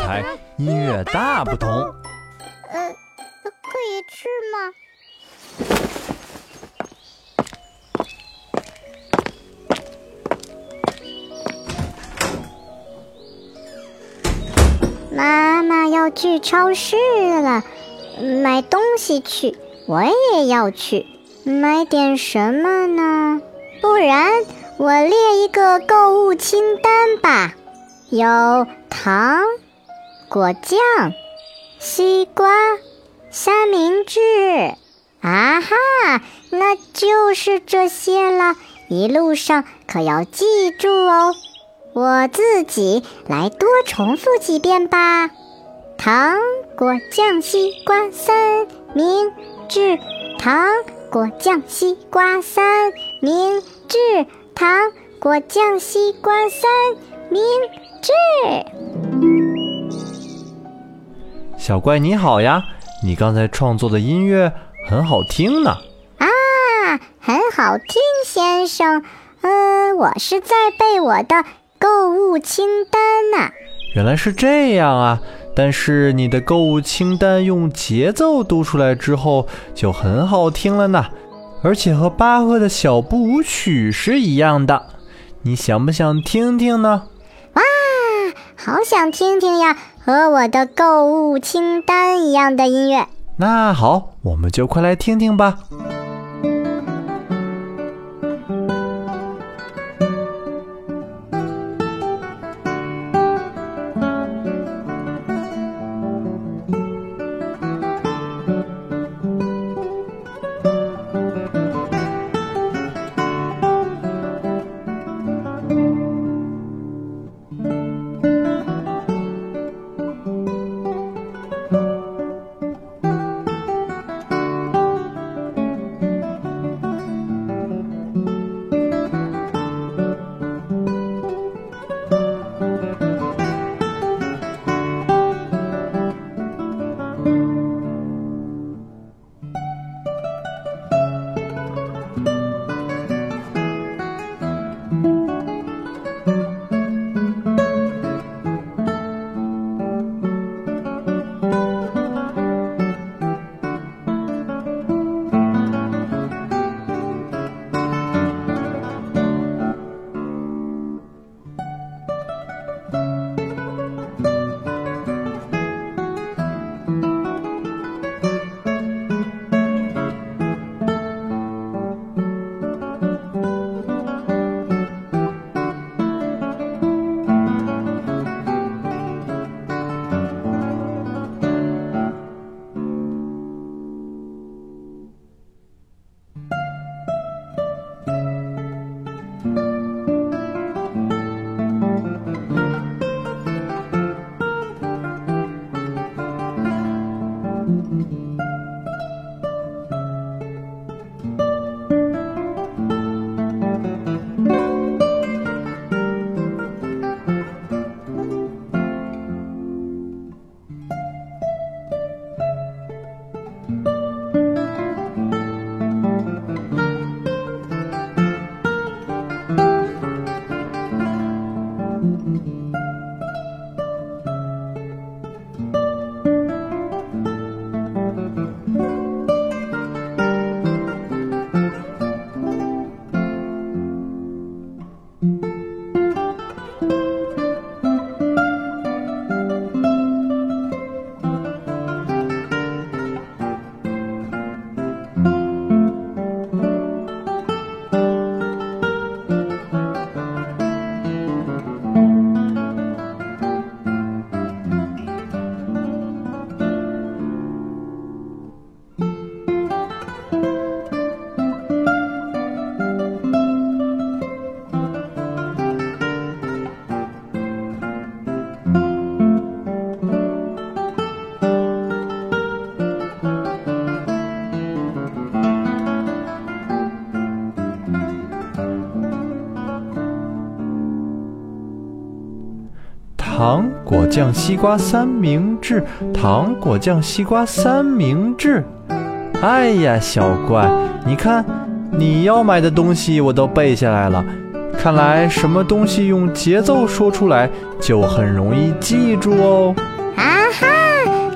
台音乐大不同。呃，可以吃吗？妈妈要去超市了，买东西去，我也要去，买点什么呢？不然我列一个购物清单吧，有糖、果酱、西瓜、三明治。啊哈，那就是这些了。一路上可要记住哦。我自己来多重复几遍吧。糖果酱西瓜三明治，糖果酱西瓜三明治，糖果酱西瓜三明治。小怪你好呀，你刚才创作的音乐很好听呢。啊，很好听，先生。嗯，我是在背我的。购物清单呢，原来是这样啊！但是你的购物清单用节奏读出来之后就很好听了呢，而且和巴赫的小步舞曲是一样的。你想不想听听呢？好想听听呀！和我的购物清单一样的音乐。那好，我们就快来听听吧。Mm-hmm. 糖果酱西瓜三明治，糖果酱西瓜三明治。哎呀，小怪，你看，你要买的东西我都背下来了。看来什么东西用节奏说出来就很容易记住哦。啊哈，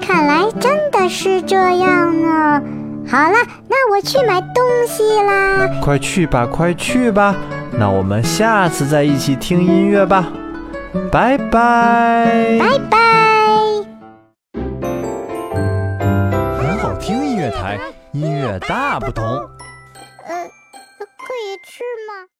看来真的是这样呢。好了，那我去买东西啦。快去吧，快去吧。那我们下次再一起听音乐吧。拜拜。拜拜。很好听音乐台，音乐大不同。呃，可以吃吗？